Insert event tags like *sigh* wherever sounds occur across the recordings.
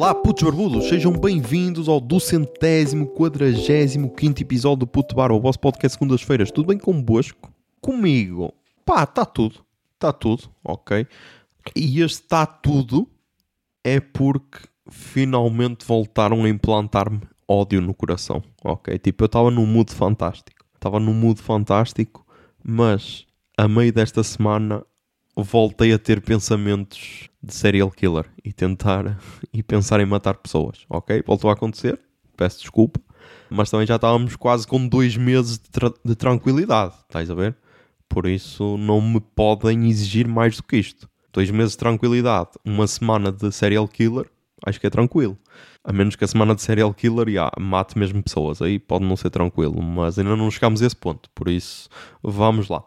Olá, putos barbudos, sejam bem-vindos ao duzentésimo, quadragésimo quinto episódio do Puto Bar, o vosso podcast segundas-feiras. Tudo bem convosco? Comigo? Pá, está tudo. Está tudo, ok. E este está tudo é porque finalmente voltaram a implantar-me ódio no coração, ok? Tipo, eu estava num mood fantástico. Estava num mood fantástico, mas a meio desta semana voltei a ter pensamentos de serial killer e tentar *laughs* e pensar em matar pessoas, ok? Voltou a acontecer, peço desculpa, mas também já estávamos quase com dois meses de, tra de tranquilidade, estás a ver? Por isso não me podem exigir mais do que isto. Dois meses de tranquilidade, uma semana de serial killer, acho que é tranquilo. A menos que a semana de serial killer yeah, mate mesmo pessoas, aí pode não ser tranquilo, mas ainda não chegamos a esse ponto, por isso vamos lá.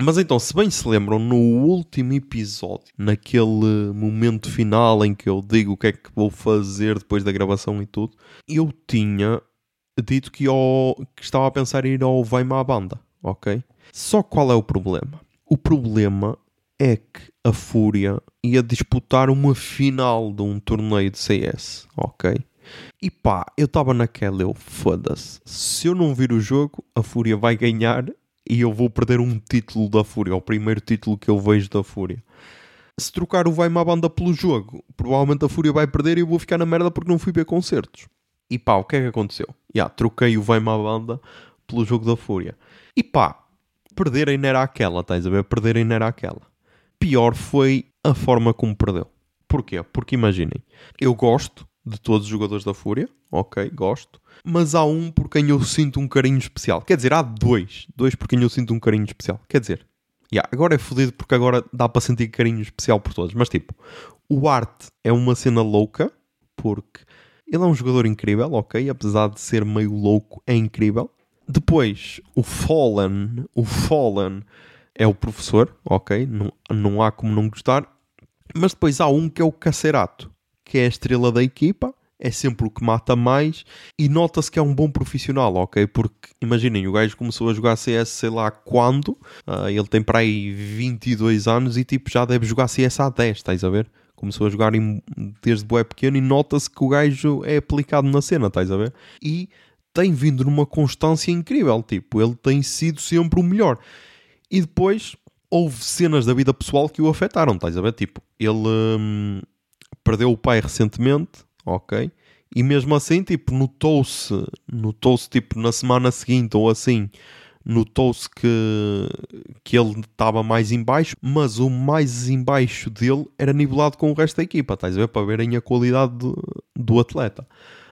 Mas então, se bem se lembram, no último episódio, naquele momento final em que eu digo o que é que vou fazer depois da gravação e tudo, eu tinha dito que, que estava a pensar em ir ao Vai-me à banda, ok? Só qual é o problema? O problema é que a Fúria ia disputar uma final de um torneio de CS, ok? E pá, eu estava naquela, eu foda-se. Se eu não vir o jogo, a Fúria vai ganhar e eu vou perder um título da Fúria, o primeiro título que eu vejo da Fúria. Se trocar o Vai-me à banda pelo jogo, provavelmente a Fúria vai perder e eu vou ficar na merda porque não fui ver concertos. E pá, o que é que aconteceu? Já, troquei o Vai-me à banda pelo jogo da Fúria. E pá, perderem não era aquela, estás a ver? Perderem não era aquela. Pior foi a forma como perdeu. Porquê? Porque imaginem, eu gosto de todos os jogadores da Fúria, ok, gosto, mas há um por quem eu sinto um carinho especial. Quer dizer, há dois, dois por quem eu sinto um carinho especial. Quer dizer, yeah, agora é fodido porque agora dá para sentir carinho especial por todos, mas tipo, o Art é uma cena louca porque ele é um jogador incrível, ok, apesar de ser meio louco, é incrível. Depois, o Fallen, o Fallen é o professor, ok, não, não há como não gostar. Mas depois há um que é o Cacerato, que é a estrela da equipa, é sempre o que mata mais e nota-se que é um bom profissional, ok? Porque imaginem, o gajo começou a jogar CS sei lá quando, uh, ele tem para aí 22 anos e tipo já deve jogar CS há 10, estás a ver? Começou a jogar em, desde bué pequeno e nota-se que o gajo é aplicado na cena, estás a ver? E tem vindo numa constância incrível, tipo, ele tem sido sempre o melhor. E depois houve cenas da vida pessoal que o afetaram, estás a ver? Tipo, ele hum, perdeu o pai recentemente, ok? E mesmo assim, tipo, notou-se, notou-se, tipo, na semana seguinte ou assim, notou-se que, que ele estava mais em baixo, mas o mais em baixo dele era nivelado com o resto da equipa, estás a ver? Para verem a qualidade do, do atleta.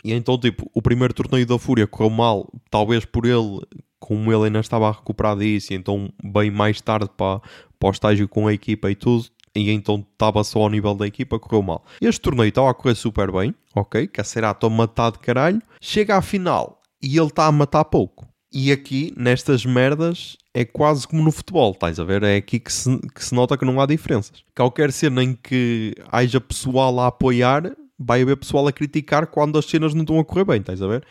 E então, tipo, o primeiro torneio da Fúria correu mal, talvez por ele como ele ainda estava a recuperar disso, então bem mais tarde para, para o estágio com a equipa e tudo, e então estava só ao nível da equipa, correu mal. Este torneio estava a correr super bem, ok? Que a matar de caralho, chega à final e ele está a matar pouco. E aqui, nestas merdas, é quase como no futebol, estás a ver? É aqui que se, que se nota que não há diferenças. Qualquer cena em que haja pessoal a apoiar, vai haver pessoal a criticar quando as cenas não estão a correr bem, estás a ver?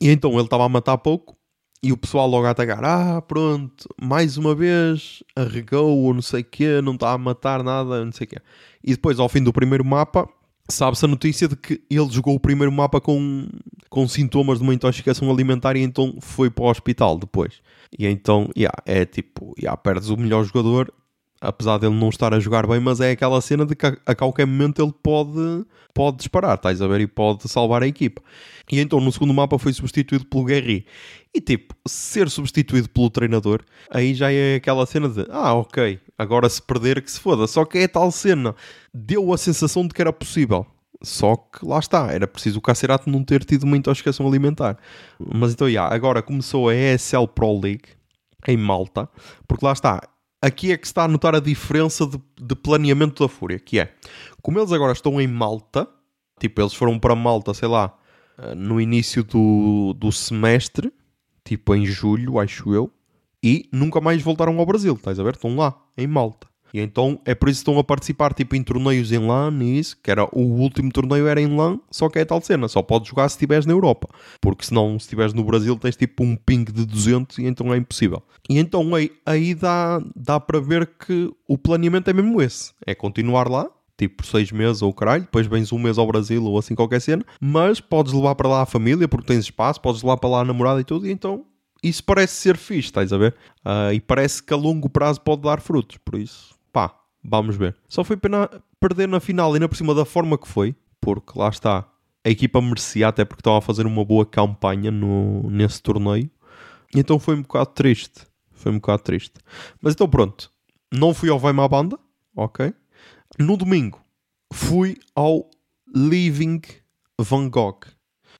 E então ele estava a matar pouco e o pessoal logo a atacar, ah, pronto, mais uma vez, arregou ou não sei o quê, não está a matar nada, não sei o quê. E depois, ao fim do primeiro mapa, sabe-se a notícia de que ele jogou o primeiro mapa com, com sintomas de uma intoxicação alimentar e então foi para o hospital depois. E então, yeah, é tipo, yeah, perdes o melhor jogador apesar dele não estar a jogar bem, mas é aquela cena de que a, a qualquer momento ele pode, pode disparar, estás a ver? E pode salvar a equipa. E então no segundo mapa foi substituído pelo Guerri. E tipo, ser substituído pelo treinador, aí já é aquela cena de ah, ok, agora se perder que se foda. Só que é tal cena, deu a sensação de que era possível. Só que lá está, era preciso o Cacerato não ter tido uma intoxicação alimentar. Mas então, já, agora começou a ESL Pro League em Malta, porque lá está, aqui é que se está a notar a diferença de, de, planeamento da Fúria, que é, como eles agora estão em Malta, tipo, eles foram para Malta, sei lá, no início do, do semestre, tipo em julho, acho eu, e nunca mais voltaram ao Brasil, estás a ver? Estão lá, em Malta. E então é por isso que estão a participar tipo em torneios em LAN que era o último torneio era em LAN, só que é tal cena, só podes jogar se estiveres na Europa, porque senão se estiveres no Brasil tens tipo um ping de 200 e então é impossível. E então aí, aí dá, dá para ver que o planeamento é mesmo esse, é continuar lá, tipo seis meses ou caralho, depois vens um mês ao Brasil ou assim qualquer cena, mas podes levar para lá a família porque tens espaço, podes levar para lá a namorada e tudo, e então isso parece ser fixe, estás a ver? Uh, e parece que a longo prazo pode dar frutos, por isso, pá, vamos ver. Só foi pena perder na final, ainda por cima da forma que foi, porque lá está, a equipa merecia até porque estava a fazer uma boa campanha no, nesse torneio, então foi um bocado triste, foi um bocado triste. Mas então pronto, não fui ao Vai à Banda, ok? No domingo fui ao Living Van Gogh,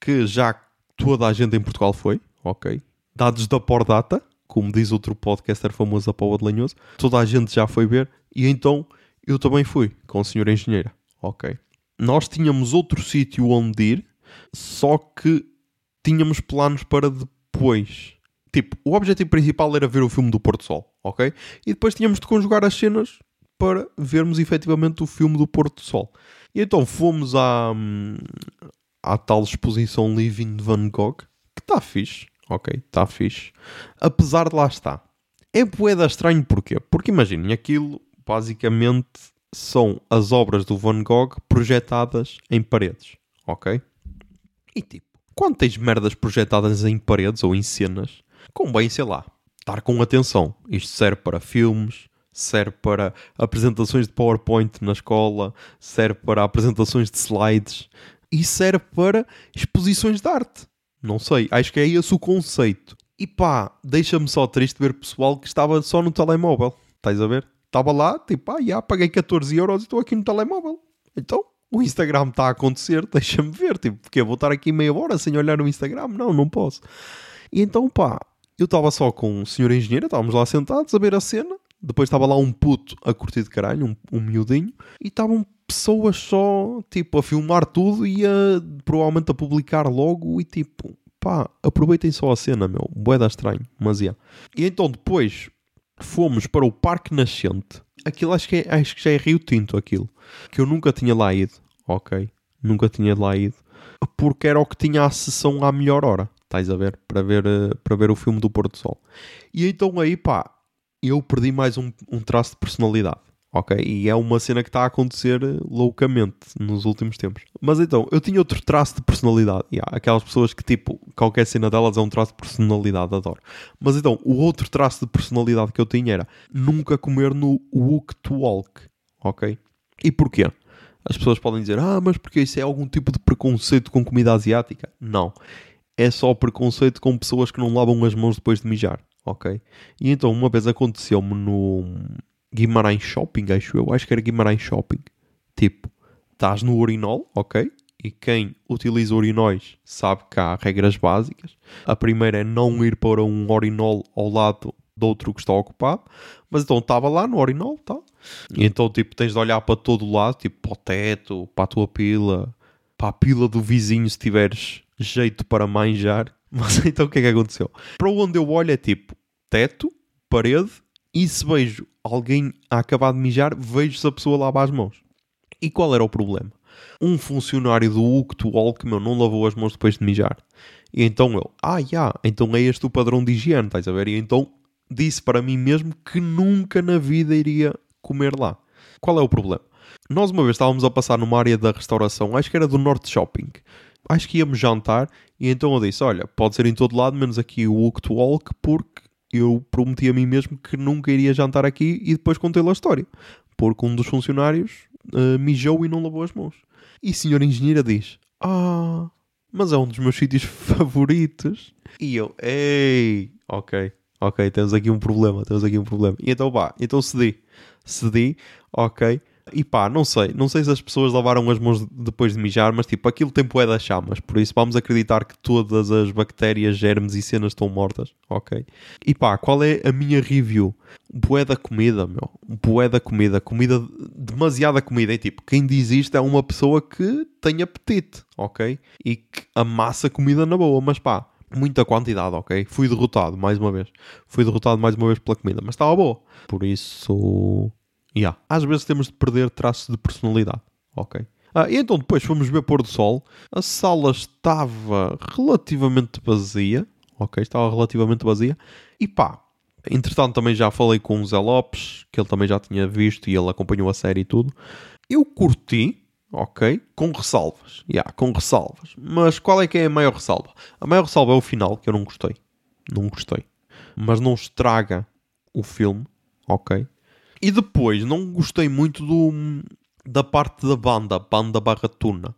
que já toda a gente em Portugal foi, ok? Dados da Pordata, como diz outro podcaster famoso, a Paula de Lanhoso, toda a gente já foi ver, e então eu também fui com a senhora engenheira, ok? Nós tínhamos outro sítio onde ir, só que tínhamos planos para depois. Tipo, o objetivo principal era ver o filme do Porto Sol, ok? E depois tínhamos de conjugar as cenas para vermos efetivamente o filme do Porto Sol. E então fomos à, à tal exposição Living de Van Gogh, que está fixe, ok? Está fixe. Apesar de lá estar. É poeda estranho porquê? Porque imaginem, aquilo basicamente são as obras do Van Gogh projetadas em paredes, ok? E tipo, quando tens merdas projetadas em paredes ou em cenas, convém, sei lá, estar com atenção. Isto serve para filmes, serve para apresentações de PowerPoint na escola, serve para apresentações de slides e serve para exposições de arte. Não sei, acho que é esse o conceito. E pá, deixa-me só triste ver pessoal que estava só no telemóvel. Estás a ver? Estava lá, tipo, ah, já paguei 14 euros e estou aqui no telemóvel. Então, o Instagram está a acontecer, *laughs* deixa-me ver. Tipo, porque eu vou estar aqui meia hora sem olhar no Instagram? Não, não posso. E então, pá, eu estava só com o senhor engenheiro, estávamos lá sentados a ver a cena. Depois estava lá um puto a curtir de caralho, um, um miudinho. E estavam pessoas só, tipo, a filmar tudo e a, provavelmente a publicar logo. E tipo, pá, aproveitem só a cena, meu. Boeda estranho, mas é. E então depois fomos para o Parque Nascente. Aquilo acho que, é, acho que já é Rio Tinto, aquilo. Que eu nunca tinha lá ido, ok? Nunca tinha lá ido. Porque era o que tinha a sessão à melhor hora. Estás a ver? Para ver, eh, para ver o filme do Porto Sol. E então aí, pá, eu perdi mais um, um traço de personalidade ok? E é uma cena que está a acontecer loucamente nos últimos tempos. Mas então, eu tinha outro traço de personalidade. Yeah, aquelas pessoas que, tipo, qualquer cena delas é um traço de personalidade, adoro. Mas então, o outro traço de personalidade que eu tinha era nunca comer no walk to walk, ok? E porquê? As pessoas podem dizer, ah, mas porque isso é algum tipo de preconceito com comida asiática? Não. É só preconceito com pessoas que não lavam as mãos depois de mijar, ok? E então, uma vez aconteceu-me no, Guimarães Shopping, acho eu. Acho que era Guimarães Shopping. Tipo, estás no urinol, ok? E quem utiliza urinóis sabe que há regras básicas. A primeira é não ir para um urinol ao lado do outro que está ocupado. Mas então estava lá no urinol, tá? E então, tipo, tens de olhar para todo lado, tipo, para o teto, para a tua pila, para a pila do vizinho se tiveres jeito para manjar. *laughs* Mas então o que é que aconteceu? Para onde eu olho é tipo teto, parede e se vejo alguém a acabar de mijar, vejo se a pessoa lava as mãos. E qual era o problema? Um funcionário do to Walk, meu, não lavou as mãos depois de mijar. E então eu, ah, já, yeah, então é este o padrão de higiene, estás a ver? E então disse para mim mesmo que nunca na vida iria comer lá. Qual é o problema? Nós uma vez estávamos a passar numa área da restauração, acho que era do Norte Shopping. Acho que íamos jantar e então eu disse, olha, pode ser em todo lado, menos aqui o Walk, porque eu prometi a mim mesmo que nunca iria jantar aqui e depois contei-lhe a história. Porque um dos funcionários uh, mijou e não lavou as mãos. E a senhora engenheira diz: Ah, mas é um dos meus *laughs* sítios favoritos. E eu, ei, ok, ok, temos aqui um problema, temos aqui um problema. E então vá, então cedi, cedi, ok. E pá, não sei, não sei se as pessoas lavaram as mãos depois de mijar, mas tipo, aquilo tempo é das chamas, por isso vamos acreditar que todas as bactérias, germes e cenas estão mortas, ok? E pá, qual é a minha review? Bué da comida, meu. Bué da comida. Comida, demasiada comida. É tipo, quem diz isto é uma pessoa que tem apetite, ok? E que amassa comida na boa, mas pá, muita quantidade, ok? Fui derrotado mais uma vez. Fui derrotado mais uma vez pela comida, mas estava boa. Por isso, Yeah. Às vezes temos de perder traços de personalidade. Ok. Ah, e então depois fomos ver pôr do sol. A sala estava relativamente vazia. Ok, estava relativamente vazia. E pá, entretanto também já falei com o Zé Lopes, que ele também já tinha visto e ele acompanhou a série e tudo. Eu curti, ok, com ressalvas. Yeah, com ressalvas. Mas qual é que é a maior ressalva? A maior ressalva é o final, que eu não gostei. Não gostei. Mas não estraga o filme, ok? E depois, não gostei muito do, da parte da banda, banda barra tuna.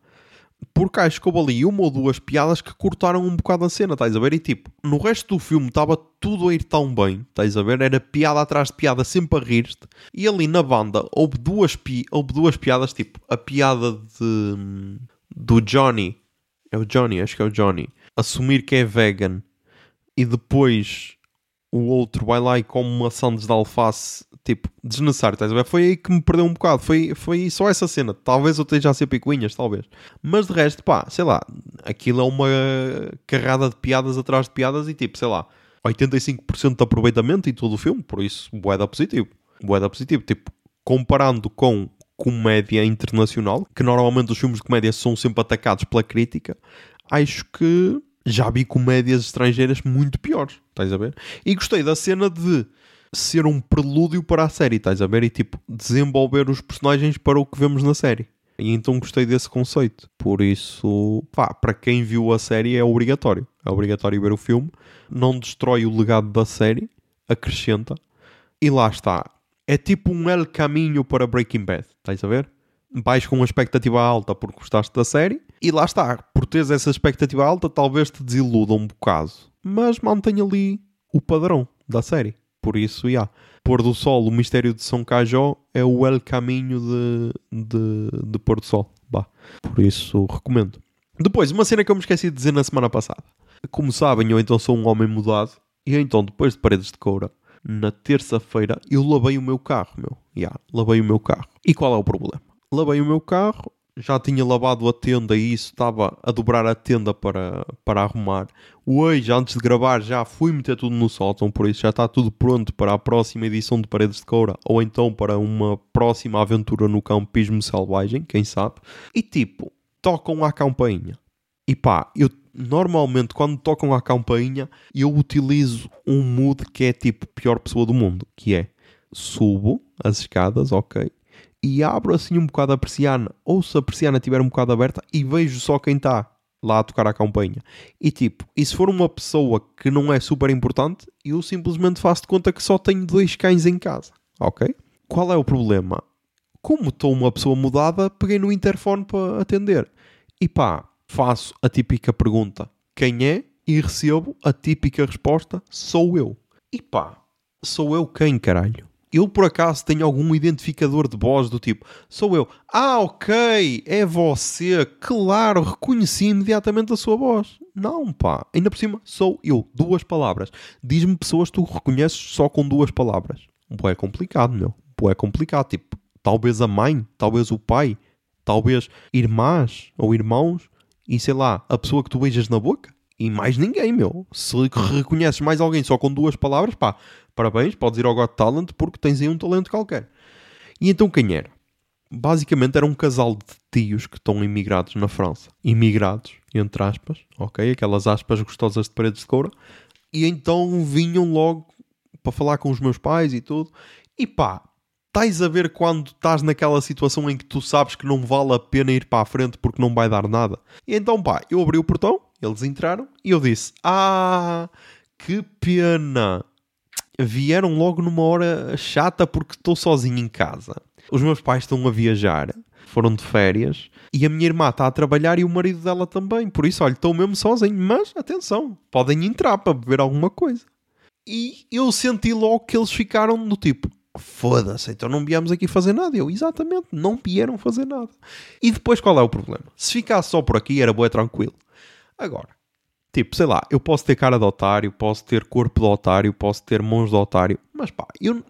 Porque acho que houve ali uma ou duas piadas que cortaram um bocado a cena, estás a ver? E tipo, no resto do filme estava tudo a ir tão bem, estás a ver? Era piada atrás de piada, sempre a rir-te. E ali na banda houve duas, pi houve duas piadas, tipo, a piada de, do Johnny, é o Johnny, acho que é o Johnny, assumir que é vegan e depois o outro vai lá e come uma sandes de alface, tipo, desnecessário, estás a ver? Foi aí que me perdeu um bocado, foi, foi só essa cena. Talvez eu esteja a ser picuinhas, talvez. Mas de resto, pá, sei lá, aquilo é uma carrada de piadas atrás de piadas e tipo, sei lá, 85% de aproveitamento em todo o filme, por isso, boeda positivo. Boeda positivo, tipo, comparando com comédia internacional, que normalmente os filmes de comédia são sempre atacados pela crítica, acho que já vi comédias estrangeiras muito piores, estás a ver? E gostei da cena de ser um prelúdio para a série, estás a ver? E tipo, desenvolver os personagens para o que vemos na série. E então gostei desse conceito. Por isso, pá, para quem viu a série é obrigatório. É obrigatório ver o filme. Não destrói o legado da série, acrescenta. E lá está. É tipo um El Caminho para Breaking Bad, estás a ver? Vais com uma expectativa alta porque gostaste da série e lá está, por teres essa expectativa alta, talvez te desiluda um bocado, mas mantém ali o padrão da série. Por isso, já. Yeah. Pôr do Sol, o Mistério de São Cajó é o El Caminho de, de, de Pôr do Sol. Bah. Por isso, recomendo. Depois, uma cena que eu me esqueci de dizer na semana passada. Como sabem, eu então sou um homem mudado e então, depois de Paredes de Coura, na terça-feira, eu lavei o meu carro, meu. Yeah, lavei o meu carro. E qual é o problema? Lavei o meu carro, já tinha lavado a tenda e isso estava a dobrar a tenda para, para arrumar. Hoje, antes de gravar, já fui meter tudo no sótão, por isso já está tudo pronto para a próxima edição de Paredes de Coura ou então para uma próxima aventura no campismo selvagem, quem sabe. E tipo, tocam a campainha. E pá, eu normalmente quando tocam a campainha, eu utilizo um mood que é tipo pior pessoa do mundo, que é subo as escadas, ok, e abro assim um bocado a persiana, ou se a persiana estiver um bocado aberta e vejo só quem está lá a tocar a campanha. E tipo, e se for uma pessoa que não é super importante, eu simplesmente faço de conta que só tenho dois cães em casa, ok? Qual é o problema? Como estou uma pessoa mudada, peguei no interfone para atender. E pá, faço a típica pergunta: quem é? E recebo a típica resposta: sou eu. E pá, sou eu quem, caralho? Eu por acaso tenho algum identificador de voz do tipo, sou eu. Ah, ok, é você. Claro, reconheci imediatamente a sua voz. Não, pá. Ainda por cima, sou eu. Duas palavras. Diz-me pessoas que tu reconheces só com duas palavras. Pô, é complicado, meu. Pô, é complicado. Tipo, talvez a mãe, talvez o pai, talvez irmãs ou irmãos e sei lá, a pessoa que tu beijas na boca. E mais ninguém, meu. Se reconheces mais alguém só com duas palavras, pá, parabéns, podes ir ao Got Talent porque tens aí um talento qualquer. E então quem era? Basicamente era um casal de tios que estão imigrados na França. Imigrados, entre aspas, ok? Aquelas aspas gostosas de paredes de coura. E então vinham logo para falar com os meus pais e tudo. E pá, estás a ver quando estás naquela situação em que tu sabes que não vale a pena ir para a frente porque não vai dar nada. E então pá, eu abri o portão eles entraram e eu disse: Ah, que pena! Vieram logo numa hora chata porque estou sozinho em casa. Os meus pais estão a viajar, foram de férias e a minha irmã está a trabalhar e o marido dela também. Por isso, olha, estou mesmo sozinho. Mas atenção, podem entrar para beber alguma coisa. E eu senti logo que eles ficaram do tipo: Foda-se, então não viemos aqui fazer nada. Eu, exatamente, não vieram fazer nada. E depois qual é o problema? Se ficasse só por aqui era boa tranquilo. Agora, tipo, sei lá, eu posso ter cara de otário, posso ter corpo de otário, posso ter mãos de otário, mas pá, eu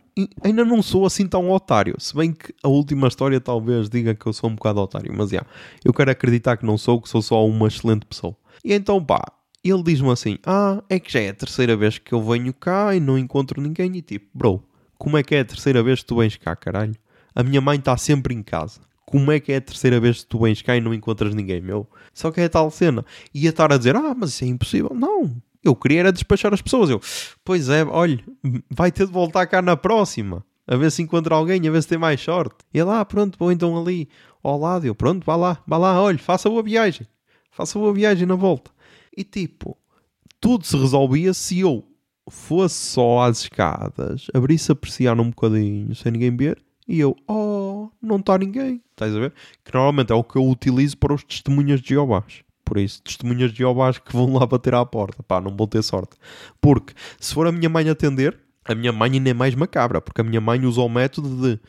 ainda não sou assim tão otário. Se bem que a última história talvez diga que eu sou um bocado otário, mas já, eu quero acreditar que não sou, que sou só uma excelente pessoa. E então, pá, ele diz-me assim: Ah, é que já é a terceira vez que eu venho cá e não encontro ninguém. E tipo, bro, como é que é a terceira vez que tu vens cá, caralho? A minha mãe está sempre em casa. Como é que é a terceira vez que tu vens cá e não encontras ninguém, meu? Só que é tal cena. Ia estar a dizer, ah, mas isso é impossível. Não. Eu queria era despachar as pessoas. Eu, pois é, olha, vai ter de voltar cá na próxima. a ver se encontra alguém, a ver se tem mais sorte. E ele, ah, pronto, vou então ali ao lado. Eu, pronto, vá lá, vá lá, olha, faça boa viagem. Faça boa viagem na volta. E tipo, tudo se resolvia se eu fosse só às escadas, abrisse a persiana um bocadinho, sem ninguém ver, e eu, oh, não está ninguém. Estás a ver? Que normalmente é o que eu utilizo para os testemunhas de Jeovás. Por isso, testemunhas de Jeovás que vão lá bater à porta. Pá, não vão ter sorte. Porque se for a minha mãe atender, a minha mãe ainda é mais macabra. Porque a minha mãe usa o método de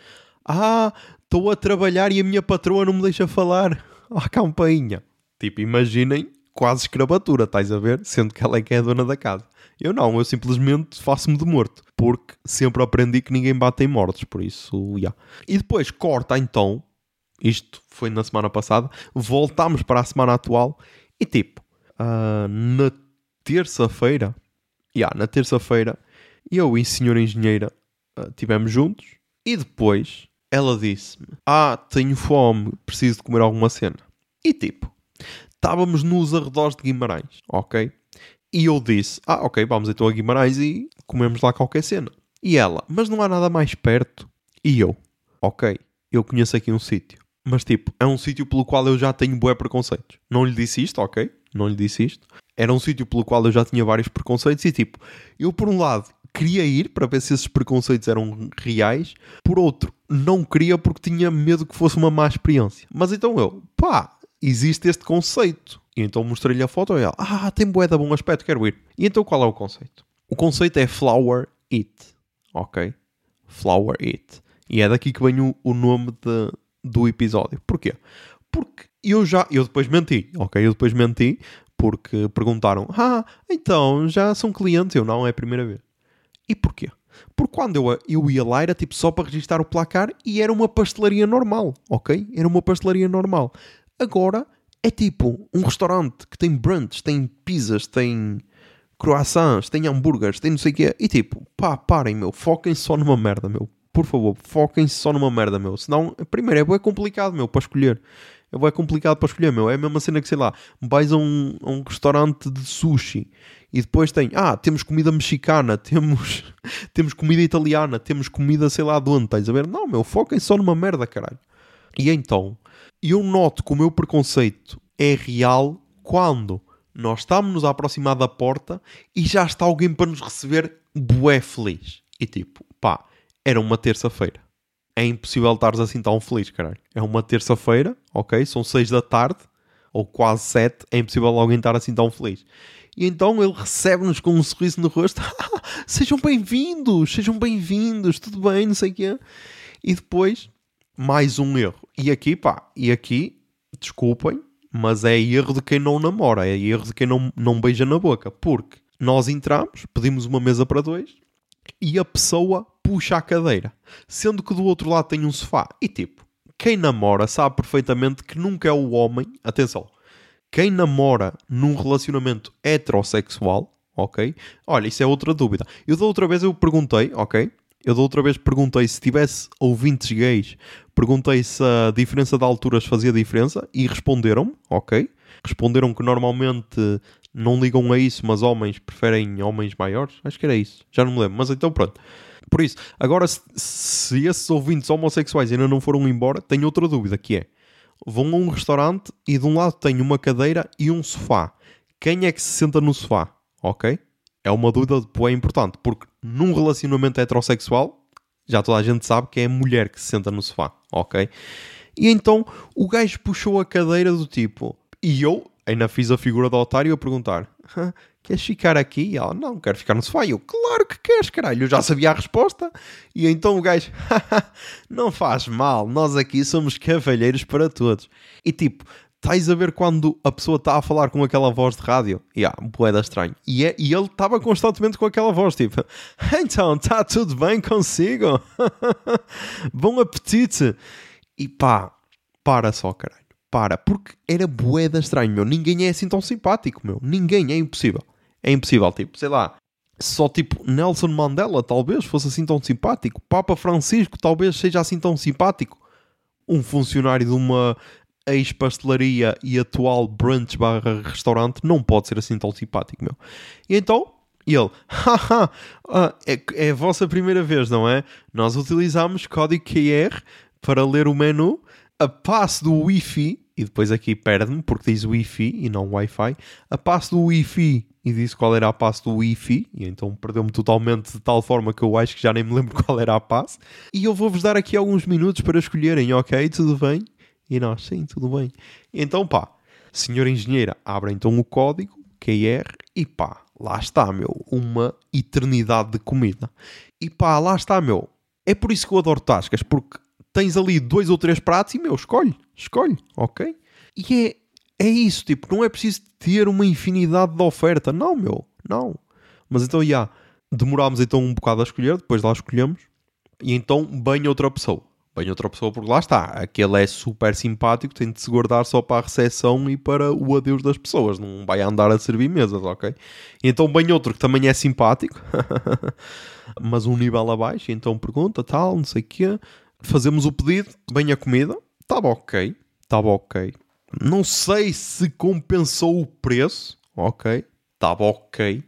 Ah, estou a trabalhar e a minha patroa não me deixa falar. *laughs* À campainha. Tipo, imaginem quase escravatura, estás a ver? Sendo que ela é que é a dona da casa. Eu não, eu simplesmente faço-me de morto. Porque sempre aprendi que ninguém bate em mortos. Por isso, yeah. E depois corta então isto foi na semana passada. Voltámos para a semana atual e tipo, uh, na terça-feira, yeah, na terça-feira, eu e a senhora engenheira uh, estivemos juntos e depois ela disse-me: Ah, tenho fome, preciso de comer alguma cena. E tipo, estávamos nos arredores de Guimarães, ok? E eu disse: Ah, ok, vamos então a Guimarães e comemos lá qualquer cena. E ela: Mas não há nada mais perto? E eu: Ok, eu conheço aqui um sítio. Mas tipo, é um sítio pelo qual eu já tenho bué preconceitos. Não lhe disse isto, ok? Não lhe disse isto. Era um sítio pelo qual eu já tinha vários preconceitos e tipo, eu por um lado queria ir para ver se esses preconceitos eram reais, por outro, não queria porque tinha medo que fosse uma má experiência. Mas então eu, pá, existe este conceito. E então mostrei-lhe a foto e ela, ah, tem de bom aspecto, quero ir. E então qual é o conceito? O conceito é Flower It, ok? Flower It. E é daqui que vem o, o nome de, do episódio. Porquê? Porque eu já, eu depois menti, ok? Eu depois menti porque perguntaram, ah, então já são clientes? Eu não, é a primeira vez. E porquê? Porque quando eu, eu ia lá era tipo só para registrar o placar e era uma pastelaria normal, ok? Era uma pastelaria normal. Agora é tipo um restaurante que tem brunch, tem pizzas, tem croissants, tem hambúrgueres, tem não sei o quê. E tipo, pá, parem, meu, foquem só numa merda, meu por favor, foquem-se só numa merda, meu. Senão, primeiro, é complicado, meu, para escolher. É complicado para escolher, meu. É a mesma cena que, sei lá, vais a um, a um restaurante de sushi e depois tem, ah, temos comida mexicana, *laughs* temos, temos comida italiana, temos comida, sei lá, de onde, estás a ver? Não, meu, foquem só numa merda, caralho. E então, eu noto que o meu preconceito é real quando nós estamos-nos a aproximar da porta e já está alguém para nos receber bué feliz. E tipo, pá, era uma terça-feira. É impossível estares assim tão feliz, caralho. É uma terça-feira, ok? São seis da tarde, ou quase sete. É impossível alguém estar assim tão feliz. E então ele recebe-nos com um sorriso no rosto. *laughs* sejam bem-vindos, sejam bem-vindos, tudo bem, não sei o quê. E depois, mais um erro. E aqui, pá, e aqui, desculpem, mas é erro de quem não namora, é erro de quem não, não beija na boca. Porque nós entramos, pedimos uma mesa para dois, e a pessoa puxa a cadeira, sendo que do outro lado tem um sofá. E tipo, quem namora sabe perfeitamente que nunca é o homem. Atenção, quem namora num relacionamento heterossexual, ok? Olha, isso é outra dúvida. Eu da outra vez eu perguntei, ok? Eu da outra vez perguntei se tivesse ouvintes gays, perguntei se a diferença de alturas fazia diferença e responderam, ok? Responderam que normalmente não ligam a isso, mas homens preferem homens maiores. Acho que era isso. Já não me lembro. Mas então pronto. Por isso, agora se, se esses ouvintes homossexuais ainda não foram embora, tenho outra dúvida que é: vão a um restaurante e de um lado tem uma cadeira e um sofá. Quem é que se senta no sofá? Ok? É uma dúvida é importante, porque num relacionamento heterossexual, já toda a gente sabe que é a mulher que se senta no sofá, ok? E então o gajo puxou a cadeira do tipo, e eu ainda fiz a figura do otário a perguntar: Queres ficar aqui? E ela: Não, quero ficar no sofá. E eu: Claro que queres, caralho. Eu já sabia a resposta. E então o gajo: *laughs* Não faz mal, nós aqui somos cavalheiros para todos. E tipo, estás a ver quando a pessoa está a falar com aquela voz de rádio? E ah, boeda estranho. E, é, e ele estava constantemente com aquela voz, tipo, *laughs* então, está tudo bem consigo? *laughs* Bom apetite! E pá, para só, caralho para, porque era boeda estranho, meu. Ninguém é assim tão simpático, meu. Ninguém, é impossível. É impossível, tipo, sei lá, só tipo Nelson Mandela talvez fosse assim tão simpático. Papa Francisco talvez seja assim tão simpático. Um funcionário de uma ex-pastelaria e atual brunch barra restaurante não pode ser assim tão simpático, meu. E então, ele, haha, ah, é, é a vossa primeira vez, não é? Nós utilizamos código QR para ler o menu a passo do Wi-Fi, e depois aqui perde-me porque diz Wi-Fi e não Wi-Fi, a passo do Wi-Fi e disse qual era a passo do Wi-Fi, e então perdeu-me totalmente de tal forma que eu acho que já nem me lembro *laughs* qual era a passo. E eu vou-vos dar aqui alguns minutos para escolherem, ok? Tudo bem? E nós, sim, tudo bem. Então pá, senhora engenheira, abre então o código QR e pá, lá está, meu, uma eternidade de comida. E pá, lá está, meu. É por isso que eu adoro tascas, porque tens ali dois ou três pratos e, meu, escolhe, escolhe, ok? E é, é isso, tipo, não é preciso ter uma infinidade de oferta. Não, meu, não. Mas então, já, demorámos então um bocado a escolher, depois lá escolhemos, e então bem outra pessoa. Bem outra pessoa, porque lá está, aquele é super simpático, tem de se guardar só para a recepção e para o adeus das pessoas, não vai andar a servir mesas, ok? Então bem outro que também é simpático, *laughs* mas um nível abaixo, então pergunta, tal, não sei o quê, fazemos o pedido, vem a comida, estava ok, estava ok. Não sei se compensou o preço, ok, estava ok.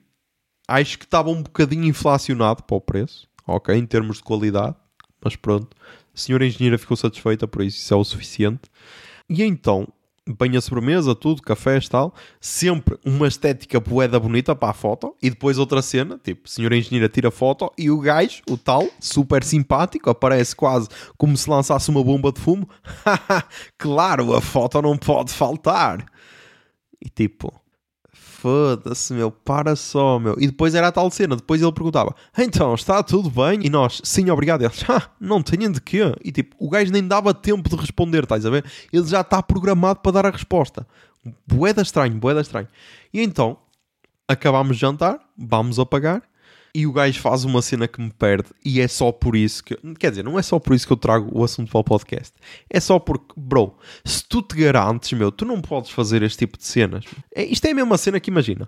Acho que estava um bocadinho inflacionado para o preço, ok, em termos de qualidade, mas pronto. A senhora engenheira ficou satisfeita, por isso isso é o suficiente. E então, bem a sobremesa, tudo, cafés tal, sempre uma estética boeda bonita para a foto, e depois outra cena, tipo, senhora engenheira tira foto e o gajo, o tal, super simpático, aparece quase como se lançasse uma bomba de fumo. *laughs* claro, a foto não pode faltar. E tipo, foda-se, meu, para só, meu. E depois era a tal cena, depois ele perguntava, então, está tudo bem? E nós, sim, obrigado. Eles, ah, não tenham de quê? E tipo, o gajo nem dava tempo de responder, estás a ver? Ele já está programado para dar a resposta. Boeda estranho, boeda estranho. E então, acabámos de jantar, vamos apagar, e o gajo faz uma cena que me perde e é só por isso que. Quer dizer, não é só por isso que eu trago o assunto para o podcast. É só porque, bro, se tu te garantes, meu, tu não podes fazer este tipo de cenas. É, isto é a mesma cena que imagina.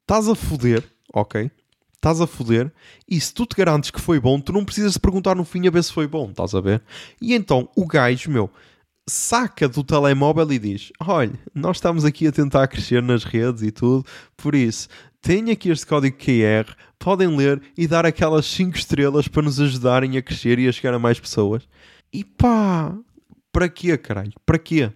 Estás a foder, ok? Estás a foder e se tu te garantes que foi bom, tu não precisas de perguntar no fim a ver se foi bom, estás a ver? E então o gajo, meu, saca do telemóvel e diz: Olha, nós estamos aqui a tentar crescer nas redes e tudo, por isso tenho aqui este código QR, podem ler e dar aquelas 5 estrelas para nos ajudarem a crescer e a chegar a mais pessoas. E pá, para quê, caralho? Para quê?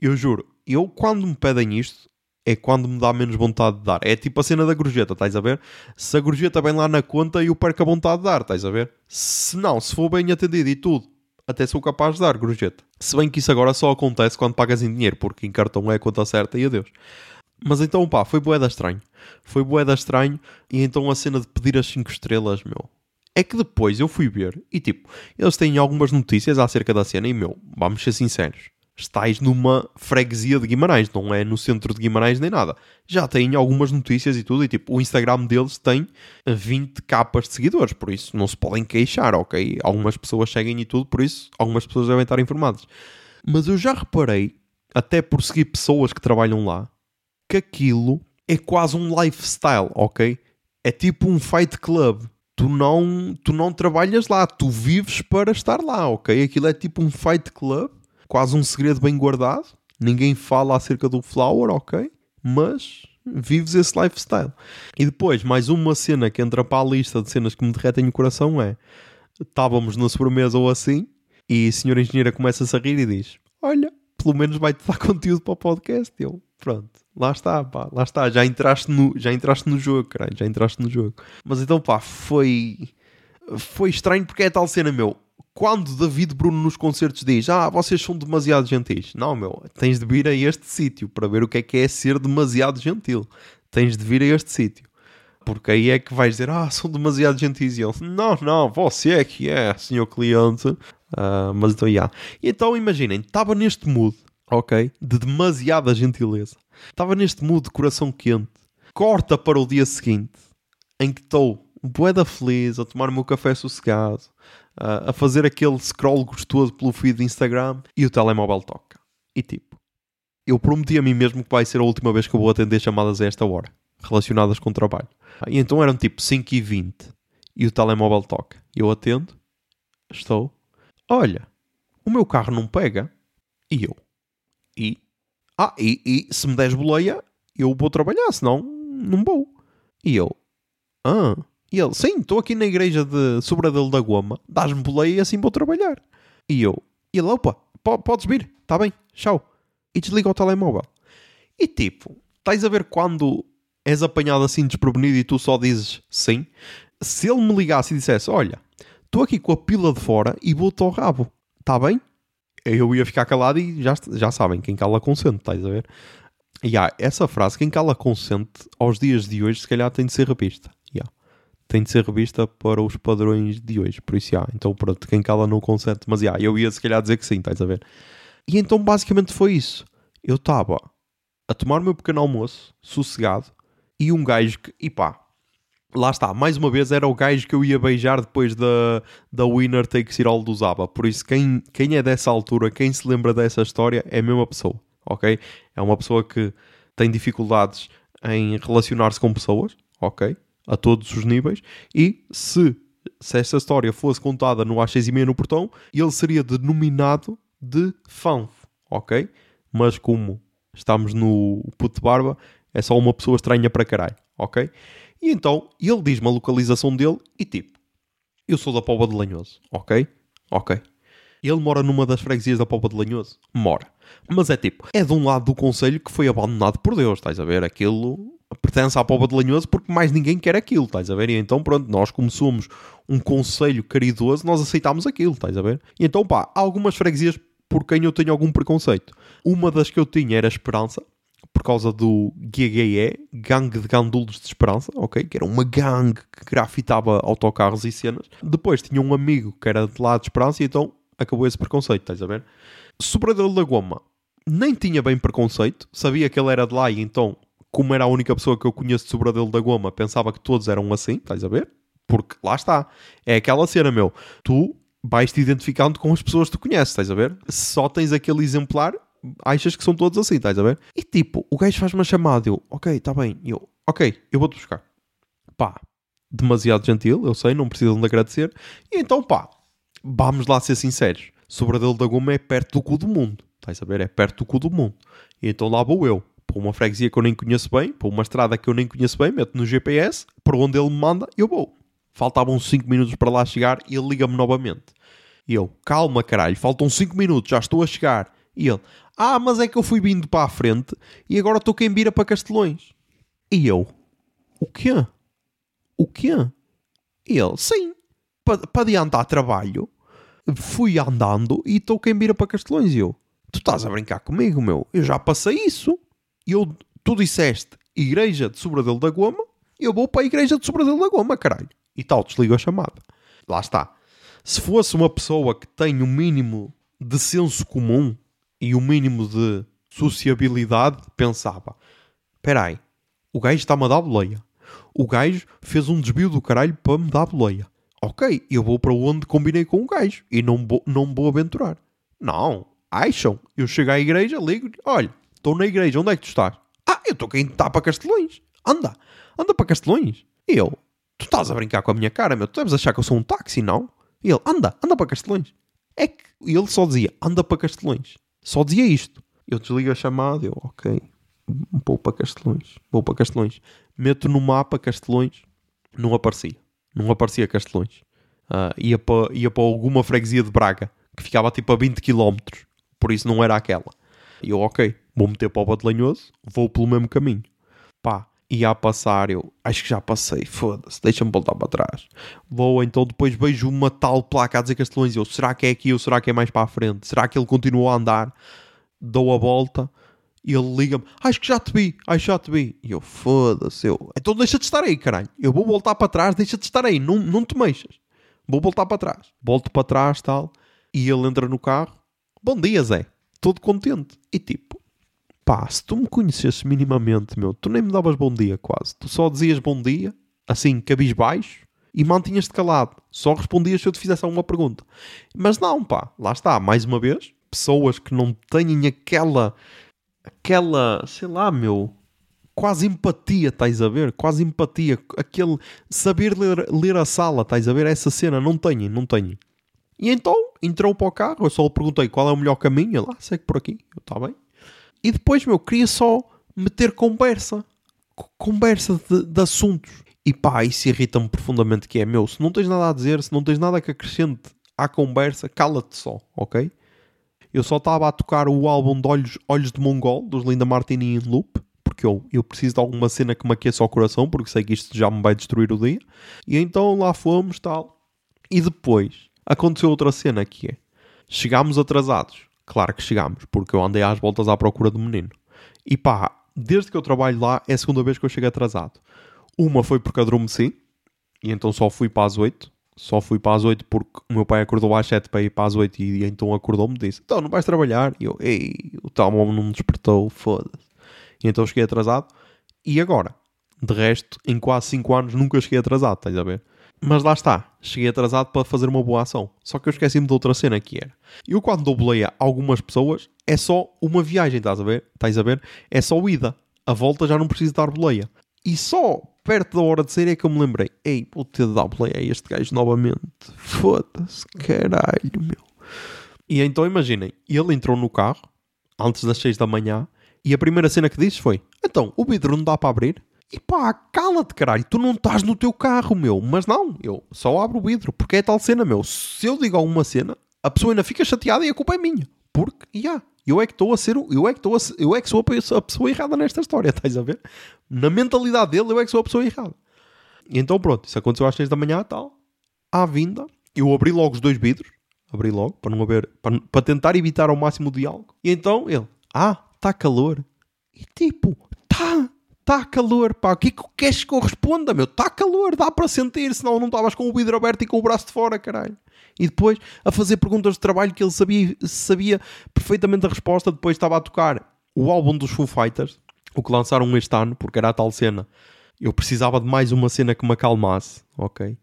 Eu juro, eu quando me pedem isto, é quando me dá menos vontade de dar. É tipo a cena da gorjeta, estás a ver? Se a gorjeta vem lá na conta, eu perco a vontade de dar, estás a ver? Se não, se for bem atendido e tudo, até sou capaz de dar gorjeta. Se bem que isso agora só acontece quando pagas em dinheiro, porque em cartão é a conta certa e adeus. Mas então, pá, foi boeda estranho. Foi boeda estranho. E então a cena de pedir as 5 estrelas, meu. É que depois eu fui ver e tipo, eles têm algumas notícias acerca da cena e meu, vamos ser sinceros. Estais numa freguesia de Guimarães, não é no centro de Guimarães nem nada. Já têm algumas notícias e tudo, e tipo, o Instagram deles tem 20 capas de seguidores, por isso não se podem queixar, ok? Algumas pessoas seguem e tudo, por isso algumas pessoas devem estar informadas. Mas eu já reparei, até por seguir pessoas que trabalham lá, que aquilo é quase um lifestyle, ok? É tipo um fight club. Tu não, tu não trabalhas lá, tu vives para estar lá, ok? Aquilo é tipo um fight club, quase um segredo bem guardado. Ninguém fala acerca do flower, ok? Mas vives esse lifestyle. E depois, mais uma cena que entra para a lista de cenas que me derretem o coração é: estávamos na sobremesa ou assim, e a senhora engenheira começa-se a rir e diz: Olha, pelo menos vai-te dar *laughs* conteúdo para o podcast. Eu, pronto, lá está, pá, lá está, já entraste no, já entraste no jogo, caralho, já entraste no jogo. Mas então, pá, foi, foi estranho porque é tal cena, meu. Quando David Bruno nos concertos diz, ah, vocês são demasiado gentis. Não, meu, tens de vir a este sítio para ver o que é que é ser demasiado gentil. Tens de vir a este sítio. Porque aí é que vais dizer, ah, são demasiado gentis. E ele, não, não, você é que é, senhor cliente. Uh, mas então, yeah. Então, imaginem, estava neste mood ok? De demasiada gentileza. Estava neste mood de coração quente. Corta para o dia seguinte, em que estou boeda feliz, a tomar o meu café sossegado, a fazer aquele scroll gostoso pelo feed de Instagram e o telemóvel toca. E tipo, eu prometi a mim mesmo que vai ser a última vez que eu vou atender chamadas a esta hora, relacionadas com o trabalho. E então eram tipo 5 e 20 e o telemóvel toca. Eu atendo, estou, olha, o meu carro não pega. E eu, e, ah, e, e se me des boleia, eu vou trabalhar, senão não vou. E eu, ah. E ele, sim, estou aqui na igreja de Sobradelo da Goma, dás-me boleia e assim vou trabalhar. E eu, e ele, opa, podes vir, está bem, tchau. E desliga o telemóvel. E tipo, estás a ver quando és apanhado assim desprevenido e tu só dizes sim? Se ele me ligasse e dissesse, olha, estou aqui com a pila de fora e vou-te ao rabo, está bem? Eu ia ficar calado e já, já sabem, quem cala consente, estás a ver? E há essa frase, quem cala consente, aos dias de hoje, se calhar tem de ser revista. Yeah. Tem de ser revista para os padrões de hoje. Por isso, yeah. então pronto, quem cala não consente. Mas yeah, eu ia se calhar dizer que sim, estás a ver? E então basicamente foi isso. Eu estava a tomar o meu pequeno almoço, sossegado, e um gajo que, e pá, lá está, mais uma vez era o gajo que eu ia beijar depois da, da Winner Takes It All do Zaba. Por isso, quem, quem é dessa altura, quem se lembra dessa história, é a mesma pessoa ok? É uma pessoa que tem dificuldades em relacionar-se com pessoas, ok? A todos os níveis. E se, se esta história fosse contada no A6,5 no portão, ele seria denominado de fanf, ok? Mas como estamos no puto de barba, é só uma pessoa estranha para caralho, ok? E então ele diz-me a localização dele e tipo, eu sou da Póvoa de Lanhoso, ok? Ok. Ele mora numa das freguesias da Póvoa de Lanhoso? Mora. Mas é tipo, é de um lado do conselho que foi abandonado por Deus, estás a ver? Aquilo pertence à Póvoa de Lanhoso porque mais ninguém quer aquilo, estás a ver? E então, pronto, nós como somos um conselho caridoso, nós aceitámos aquilo, estás a ver? E então, pá, há algumas freguesias por quem eu tenho algum preconceito. Uma das que eu tinha era Esperança, por causa do GGE, Gangue de Gandulos de Esperança, ok? Que era uma gangue que grafitava autocarros e cenas. Depois tinha um amigo que era de lá de Esperança e então acabou esse preconceito, estás a ver? Sobradelo da Goma nem tinha bem preconceito, sabia que ele era de lá e então, como era a única pessoa que eu conheço de Sobradelo da Goma, pensava que todos eram assim, estás a ver? Porque lá está, é aquela cena, meu. Tu vais-te identificando com as pessoas que tu conheces, estás a ver? Só tens aquele exemplar, achas que são todos assim, estás a ver? E tipo, o gajo faz uma chamada, eu, ok, está bem, e eu, ok, eu vou-te buscar. Pá, demasiado gentil, eu sei, não precisam de agradecer. E então, pá, vamos lá ser sinceros, Sobradelo da Goma é perto do cu do mundo. Estás a ver? É perto do cu do mundo. E então lá vou eu, para uma freguesia que eu nem conheço bem, para uma estrada que eu nem conheço bem, meto no GPS, para onde ele me manda, eu vou. Faltavam 5 minutos para lá chegar e ele liga-me novamente. E eu, calma caralho, faltam 5 minutos, já estou a chegar. E ele, ah, mas é que eu fui vindo para a frente e agora estou quem vira para Castelões. E eu, o quê? O quê? E ele, sim, para, para adiantar trabalho, fui andando e estou quem vira para Castelões. E eu, tu estás a brincar comigo, meu? Eu já passei isso. E eu, tu disseste Igreja de Sobradelo da Goma, eu vou para a Igreja de Sobradelo da Goma, caralho. E tal, desligo a chamada. Lá está. Se fosse uma pessoa que tem o um mínimo de senso comum e o mínimo de sociabilidade, pensava: espera aí, o gajo está-me a dar boleia. O gajo fez um desvio do caralho para me dar boleia ok, eu vou para onde combinei com o gajo e não vou, não vou aventurar. Não, acham? Eu chego à igreja, ligo olha, estou na igreja, onde é que tu estás? Ah, eu estou quem está para Castelões. Anda, anda para Castelões. E eu, tu estás a brincar com a minha cara, meu, tu deves achar que eu sou um táxi, não? E ele, anda, anda para Castelões. É que ele só dizia, anda para Castelões. Só dizia isto. Eu desligo a chamada, eu, ok, vou para Castelões, vou para Castelões. Meto no mapa Castelões, não aparecia não aparecia Castelões. Uh, ia, para, ia para alguma freguesia de Braga, que ficava tipo a 20 km, por isso não era aquela. Eu, ok, vou meter para o Batelanhoso, vou pelo mesmo caminho. Pá, ia a passar, eu acho que já passei, foda-se, deixa-me voltar para trás. Vou então, depois vejo uma tal placa a dizer Castelões, eu, será que é aqui ou será que é mais para a frente? Será que ele continua a andar? Dou a volta e ele liga-me, acho que já te vi, acho que já te vi. E eu, foda-se, eu, então deixa de estar aí, caralho. Eu vou voltar para trás, deixa de estar aí, não, não te mexas. Vou voltar para trás. Volto para trás, tal. E ele entra no carro. Bom dia, Zé. Todo contente. E tipo, pá, se tu me conhecesses minimamente, meu, tu nem me davas bom dia quase. Tu só dizias bom dia, assim, cabisbaixo, e mantinhas-te calado. Só respondias se eu te fizesse alguma pergunta. Mas não, pá, lá está, mais uma vez, pessoas que não têm aquela aquela, sei lá, meu, quase empatia, estás a ver? Quase empatia, aquele saber ler, ler a sala, estás a ver? Essa cena, não tenho, não tenho. E então entrou para o carro, eu só lhe perguntei qual é o melhor caminho, lá, segue por aqui, está bem. E depois, meu, queria só meter conversa, conversa de, de assuntos. E pá, isso irrita-me profundamente que é, meu, se não tens nada a dizer, se não tens nada que acrescente à conversa, cala-te só, ok? Eu só estava a tocar o álbum de Olhos, Olhos de Mongol, dos Linda Martini em loop, porque eu, eu preciso de alguma cena que me aqueça o coração, porque sei que isto já me vai destruir o dia. E então lá fomos, tal. E depois aconteceu outra cena que é, chegámos atrasados. Claro que chegámos, porque eu andei às voltas à procura do menino. E pá, desde que eu trabalho lá, é a segunda vez que eu chego atrasado. Uma foi porque adormeci, e então só fui para as 8. Só fui para as 8 porque o meu pai acordou às 7 para ir para as 8 e então acordou-me e disse: Então não vais trabalhar? E eu, ei, o tal homem não me despertou, foda-se. E então cheguei atrasado. E agora? De resto, em quase 5 anos nunca cheguei atrasado, estás a ver? Mas lá está, cheguei atrasado para fazer uma boa ação. Só que eu esqueci-me de outra cena que era. Eu quando dou boleia a algumas pessoas, é só uma viagem, estás a ver? Estás a ver? É só ida. A volta já não preciso dar boleia. E só perto da hora de sair é que eu me lembrei: Ei, vou ter de dar boleia a este gajo novamente. Foda-se, caralho, meu. E então imaginem, ele entrou no carro antes das 6 da manhã e a primeira cena que disse foi: Então, o vidro não dá para abrir? E pá, cala-te, caralho, tu não estás no teu carro, meu. Mas não, eu só abro o vidro, porque é tal cena, meu. Se eu digo alguma cena, a pessoa ainda fica chateada e a culpa é minha. Porque, já, yeah, eu é que estou a ser, eu é que estou a, eu é que sou a pessoa, errada nesta história, *laughs* estás a ver? Na mentalidade dele, eu é que sou a pessoa errada. E então pronto, isso aconteceu às 6 da manhã, tal. À vinda, eu abri logo os dois vidros, abri logo, para não haver, para, para tentar evitar ao máximo o diálogo. E então ele, ah, está calor. E tipo, tá, Está calor, pá. O que é que queres que eu responda, meu? Está calor, dá para sentir, senão não estavas com o vidro aberto e com o braço de fora, caralho. E depois a fazer perguntas de trabalho que ele sabia, sabia perfeitamente a resposta. Depois estava a tocar o álbum dos Foo Fighters, o que lançaram este ano, porque era a tal cena. Eu precisava de mais uma cena que me acalmasse, ok?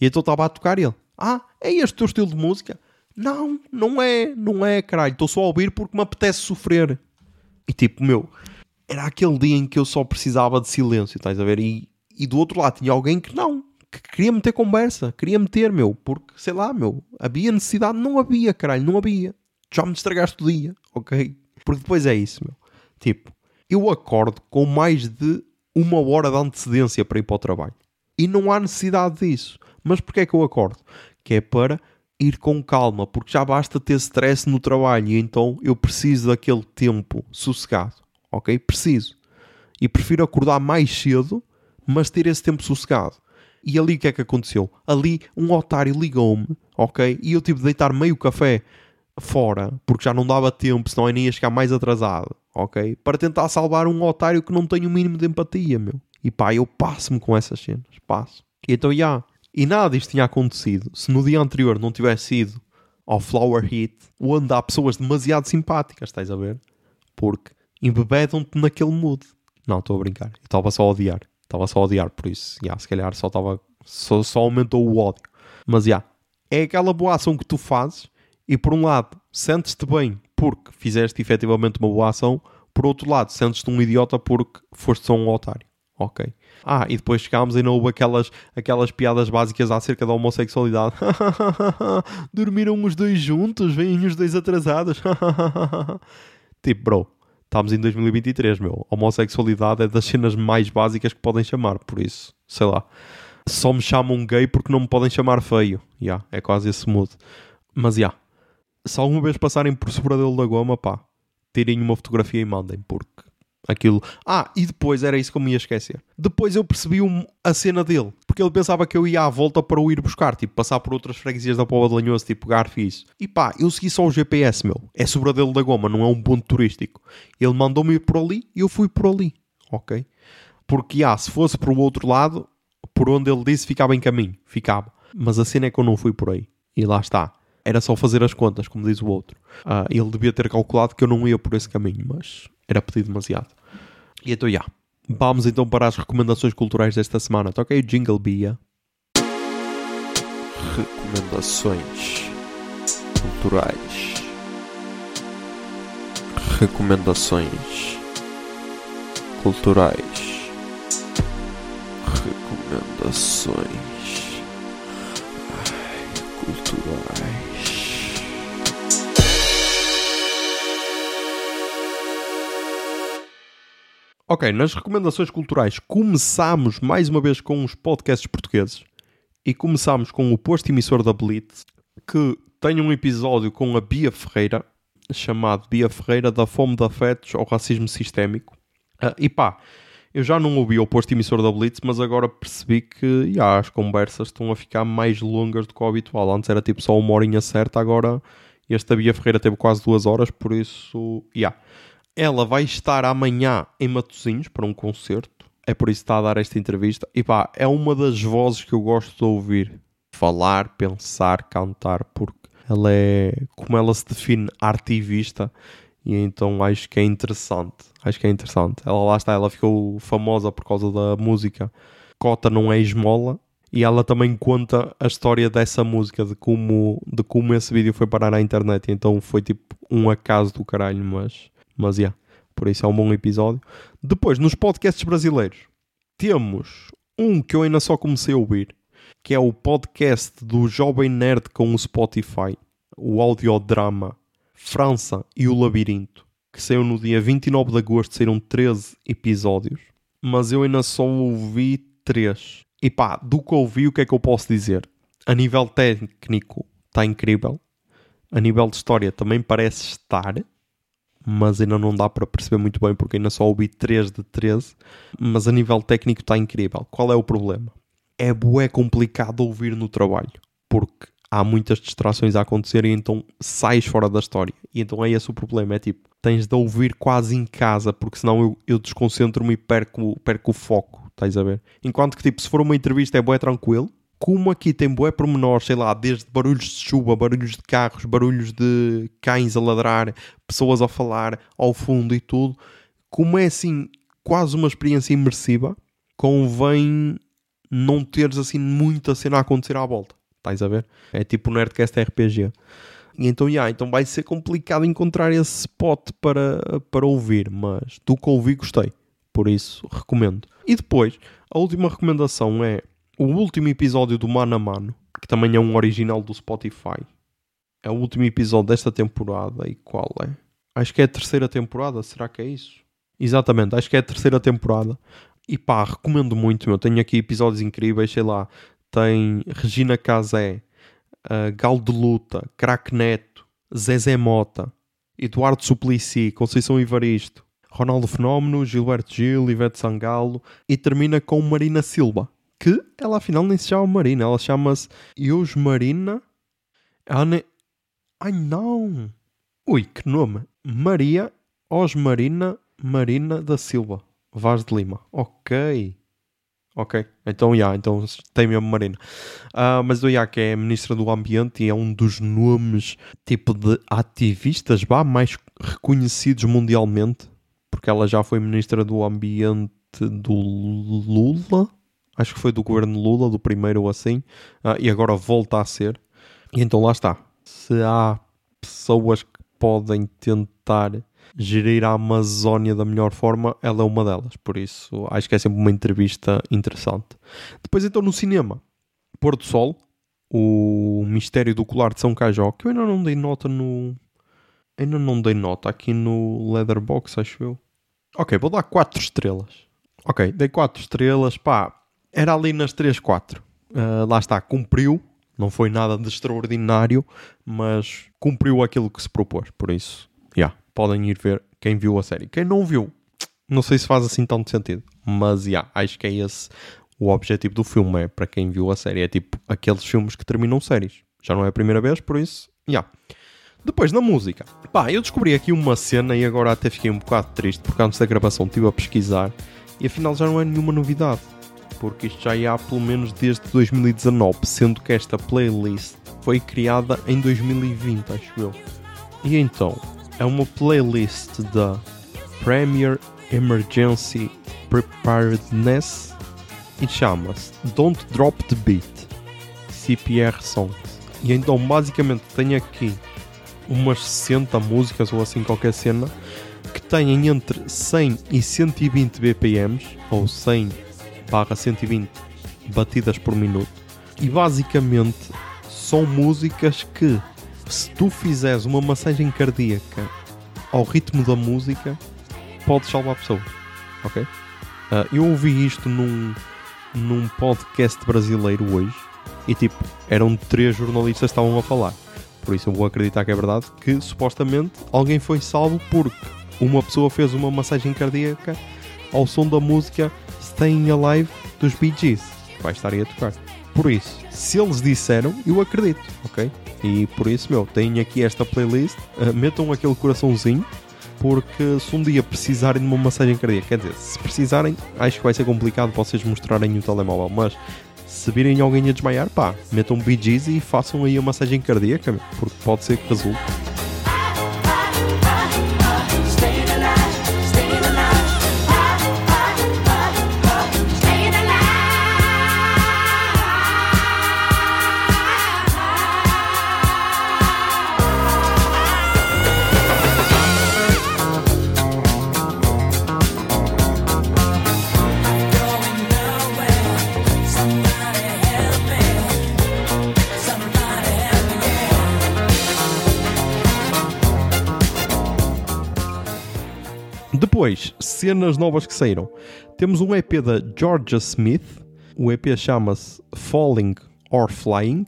E então estava a tocar ele. Ah, é este o teu estilo de música? Não, não é, não é, caralho. Estou só a ouvir porque me apetece sofrer. E tipo, meu, era aquele dia em que eu só precisava de silêncio, estás a ver? E, e do outro lado tinha alguém que não, que queria meter conversa, queria meter, meu, porque sei lá, meu, havia necessidade, não havia, caralho, não havia. Já me estragaste o dia, ok? Porque depois é isso, meu. Tipo, eu acordo com mais de uma hora de antecedência para ir para o trabalho. E não há necessidade disso. Mas porquê é que eu acordo? Que é para ir com calma, porque já basta ter stress no trabalho e então eu preciso daquele tempo sossegado ok? Preciso. E prefiro acordar mais cedo, mas ter esse tempo sossegado. E ali o que é que aconteceu? Ali um otário ligou-me, ok? E eu tive de deitar meio café fora, porque já não dava tempo, senão eu nem ia chegar mais atrasado, ok? Para tentar salvar um otário que não tem o mínimo de empatia, meu. E pá, eu passo-me com essas cenas, passo. E então, já. Yeah. E nada disto tinha acontecido se no dia anterior não tivesse ido ao Flower Heat, onde há pessoas demasiado simpáticas, estás a ver? Porque embebedam-te naquele mood. Não, estou a brincar. Eu estava só a odiar. Estava só a odiar, por isso, yeah, se calhar só, estava, só, só aumentou o ódio. Mas, já, yeah, é aquela boa ação que tu fazes e, por um lado, sentes-te bem porque fizeste efetivamente uma boa ação, por outro lado, sentes-te um idiota porque foste só um otário. Ok. Ah, e depois chegámos e não houve aquelas, aquelas piadas básicas acerca da homossexualidade. *laughs* Dormiram os dois juntos, vêm os dois atrasados. *laughs* tipo, bro, estamos em 2023, meu. Homossexualidade é das cenas mais básicas que podem chamar, por isso, sei lá. Só me chamam gay porque não me podem chamar feio. Ya, yeah, é quase esse mood. Mas, já. Yeah, se alguma vez passarem por Sobradelo da Goma, pá, tirem uma fotografia e mandem, porque aquilo. Ah, e depois era isso que eu me ia esquecer. Depois eu percebi um, a cena dele, porque ele pensava que eu ia à volta para o ir buscar, tipo, passar por outras freguesias da Póvoa de Lanhoso, tipo Garfo e isso. E pá, eu segui só o GPS, meu. É Sobradelo da Goma, não é um ponto turístico. Ele mandou-me ir por ali e eu fui por ali, ok? Porque, ah, se fosse para o outro lado, por onde ele disse, ficava em caminho. Ficava. Mas a cena é que eu não fui por aí. E lá está. Era só fazer as contas, como diz o outro. Uh, ele devia ter calculado que eu não ia por esse caminho, mas era pedido demasiado. E então, já. Yeah. Vamos então para as recomendações culturais desta semana. Toquei o Jingle Bia. Recomendações culturais. Recomendações culturais. Recomendações Ai, culturais. Ok, nas recomendações culturais começámos mais uma vez com os podcasts portugueses e começámos com o posto emissor da Blitz, que tem um episódio com a Bia Ferreira, chamado Bia Ferreira da Fome de Afetos ao Racismo Sistémico. Uh, e pá, eu já não ouvi o posto emissor da Blitz, mas agora percebi que já, as conversas estão a ficar mais longas do que o habitual. Antes era tipo só uma horinha certa, agora esta Bia Ferreira teve quase duas horas, por isso, já. Yeah. Ela vai estar amanhã em Matosinhos para um concerto. É por isso que está a dar esta entrevista. E pá, é uma das vozes que eu gosto de ouvir. Falar, pensar, cantar, porque ela é, como ela se define, artivista. E então acho que é interessante. Acho que é interessante. Ela lá está, ela ficou famosa por causa da música Cota Não É Esmola. E ela também conta a história dessa música, de como, de como esse vídeo foi parar na internet. Então foi tipo um acaso do caralho, mas mas, yeah, por isso é um bom episódio. Depois, nos podcasts brasileiros, temos um que eu ainda só comecei a ouvir, que é o podcast do Jovem Nerd com o Spotify, o audiodrama França e o Labirinto, que saiu no dia 29 de agosto, saíram 13 episódios, mas eu ainda só ouvi 3. E pá, do que ouvi, o que é que eu posso dizer? A nível técnico, está incrível. A nível de história, também parece estar mas ainda não dá para perceber muito bem porque ainda só ouvi 3 de 13, mas a nível técnico está incrível. Qual é o problema? É bué complicado ouvir no trabalho, porque há muitas distrações a acontecer e então sais fora da história. E então é esse o problema, é tipo, tens de ouvir quase em casa, porque senão eu, eu desconcentro-me e perco, perco o foco, estás a ver? Enquanto que tipo, se for uma entrevista é bué tranquilo, como aqui tem bué pormenores, sei lá, desde barulhos de chuva, barulhos de carros, barulhos de cães a ladrar, pessoas a falar ao fundo e tudo, como é assim quase uma experiência imersiva, convém não teres assim muita cena a acontecer à volta. Estás a ver? É tipo o Nerdcast RPG. E então, yeah, então vai ser complicado encontrar esse spot para, para ouvir, mas do que ouvi gostei. Por isso, recomendo. E depois, a última recomendação é o último episódio do Mano a Mano, que também é um original do Spotify, é o último episódio desta temporada. E qual é? Acho que é a terceira temporada. Será que é isso? Exatamente, acho que é a terceira temporada. E pá, recomendo muito. Tenho aqui episódios incríveis, sei lá. Tem Regina Casé, uh, Gal de Luta, Crack Neto, Zezé Mota, Eduardo Suplicy, Conceição Ivaristo, Ronaldo Fenómeno, Gilberto Gil, Ivete Sangalo e termina com Marina Silva que ela afinal nem se chama Marina, ela chama-se Eus Marina. Ela nem... Ai não! Ui, que nome! Maria Osmarina Marina da Silva Vaz de Lima. Ok. Ok, então, yeah, então tem mesmo Marina. Uh, mas o que é Ministra do Ambiente e é um dos nomes tipo de ativistas bah, mais reconhecidos mundialmente, porque ela já foi Ministra do Ambiente do Lula, acho que foi do governo Lula, do primeiro ou assim, uh, e agora volta a ser. E então lá está. Se há pessoas que podem tentar gerir a Amazónia da melhor forma, ela é uma delas. Por isso, acho que é sempre uma entrevista interessante. Depois, então, no cinema, Pôr do Sol, o Mistério do Colar de São Cajó, que eu ainda não dei nota no. Ainda não dei nota aqui no Leatherbox, acho eu. Ok, vou dar 4 estrelas. Ok, dei 4 estrelas. Pá, era ali nas 3, 4. Uh, lá está, cumpriu. Não foi nada de extraordinário, mas cumpriu aquilo que se propôs. Por isso, já, yeah, podem ir ver quem viu a série. Quem não viu, não sei se faz assim tanto sentido, mas já, yeah, acho que é esse o objetivo do filme. É para quem viu a série. É tipo aqueles filmes que terminam séries. Já não é a primeira vez, por isso, já. Yeah. Depois, na música. Pá, eu descobri aqui uma cena e agora até fiquei um bocado triste porque antes da gravação estive a pesquisar e afinal já não é nenhuma novidade porque isto já há pelo menos desde 2019, sendo que esta playlist foi criada em 2020, acho eu. E então, é uma playlist da Premier Emergency Preparedness e chama-se Don't Drop the Beat CPR Songs. E então, basicamente, tenho aqui umas 60 músicas ou assim qualquer cena que têm entre 100 e 120 BPMs ou 100 barra 120 batidas por minuto. E basicamente são músicas que, se tu fizeres uma massagem cardíaca ao ritmo da música, podes salvar pessoas. ok? Uh, eu ouvi isto num, num podcast brasileiro hoje e tipo, eram três jornalistas que estavam a falar. Por isso eu vou acreditar que é verdade que supostamente alguém foi salvo porque uma pessoa fez uma massagem cardíaca ao som da música Staying Alive dos Bee Gees, vai estar aí a tocar. Por isso, se eles disseram, eu acredito, ok? E por isso, meu, tenho aqui esta playlist, uh, metam aquele coraçãozinho, porque se um dia precisarem de uma massagem cardíaca, quer dizer, se precisarem, acho que vai ser complicado vocês mostrarem o telemóvel, mas se virem alguém a desmaiar, pá, metam Gees e façam aí a massagem cardíaca, porque pode ser que resulte. Depois, cenas novas que saíram. Temos um EP da Georgia Smith. O EP chama-se Falling or Flying.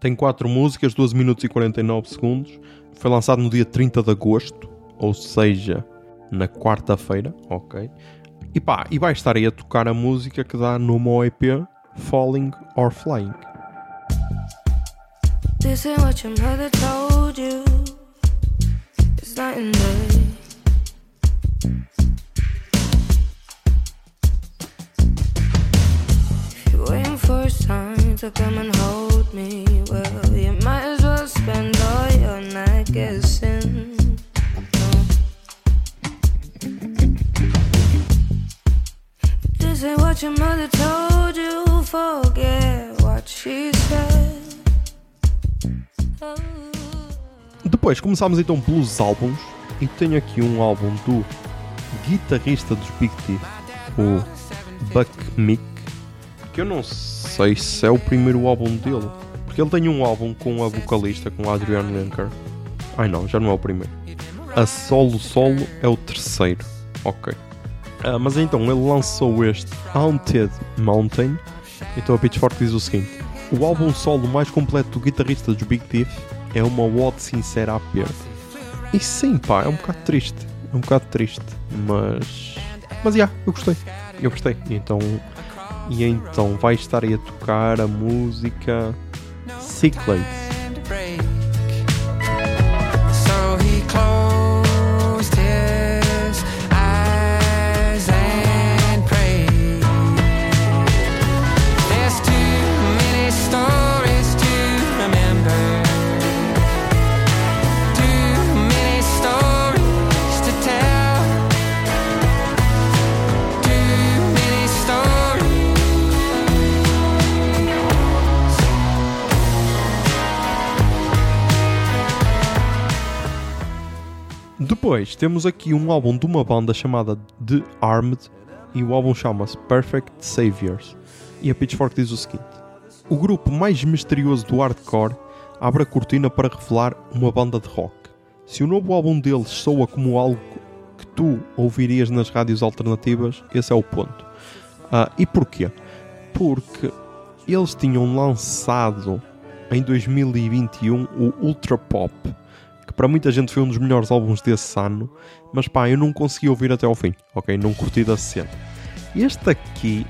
Tem 4 músicas, 12 minutos e 49 segundos. Foi lançado no dia 30 de agosto, ou seja, na quarta-feira. Ok. E pá, e vai estar aí a tocar a música que dá no meu EP Falling or Flying. This ain't what your mother told you. It's. Depois começámos então pelos álbuns e tenho aqui um álbum do guitarrista dos Big Teeth, o Buck Mick, que eu não sei se é o primeiro álbum dele, porque ele tem um álbum com a vocalista, com a Adrienne Lenker. Ai não, já não é o primeiro. A solo solo é o terceiro. Ok. Ah, mas então ele lançou este Haunted Mountain. Então a Pitchfork diz o seguinte: O álbum solo mais completo do guitarrista dos Big Teeth é uma ode sincera à perda. E sim, pá, é um bocado triste. Um bocado triste. Mas. Mas já, eu gostei. Eu gostei. E então. E então vai estar aí a tocar a música Cyclades. Temos aqui um álbum de uma banda chamada The Armed e o álbum chama-se Perfect Saviors. E a Pitchfork diz o seguinte: O grupo mais misterioso do hardcore abre a cortina para revelar uma banda de rock. Se o novo álbum deles soa como algo que tu ouvirias nas rádios alternativas, esse é o ponto. Ah, e porquê? Porque eles tinham lançado em 2021 o Ultra Pop, para muita gente foi um dos melhores álbuns desse ano, mas pá, eu não consegui ouvir até ao fim, ok? Não curti da cena. Este aqui,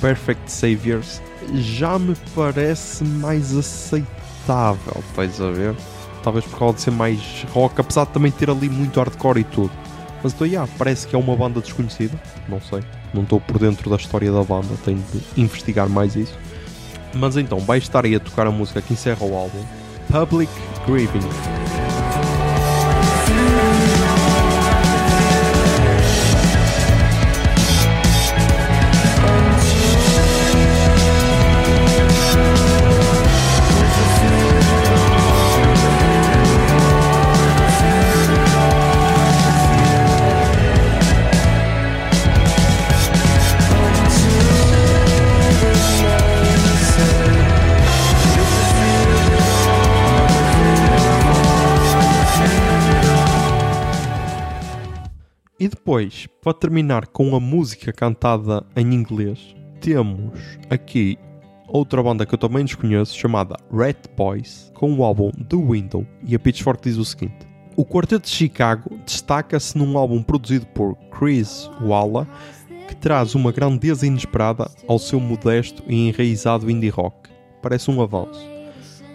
Perfect Saviors, já me parece mais aceitável, estás a ver? Talvez por causa de ser mais rock, apesar de também ter ali muito hardcore e tudo. Mas então, yeah, parece que é uma banda desconhecida, não sei, não estou por dentro da história da banda, tenho de investigar mais isso. Mas então, vai estar aí a tocar a música que encerra o álbum, Public Grieving. Depois, para terminar com a música cantada em inglês, temos aqui outra banda que eu também desconheço, chamada Red Boys, com o álbum The Window. E a Pitchfork diz o seguinte: O Quarteto de Chicago destaca-se num álbum produzido por Chris Walla, que traz uma grandeza inesperada ao seu modesto e enraizado indie rock. Parece um avanço.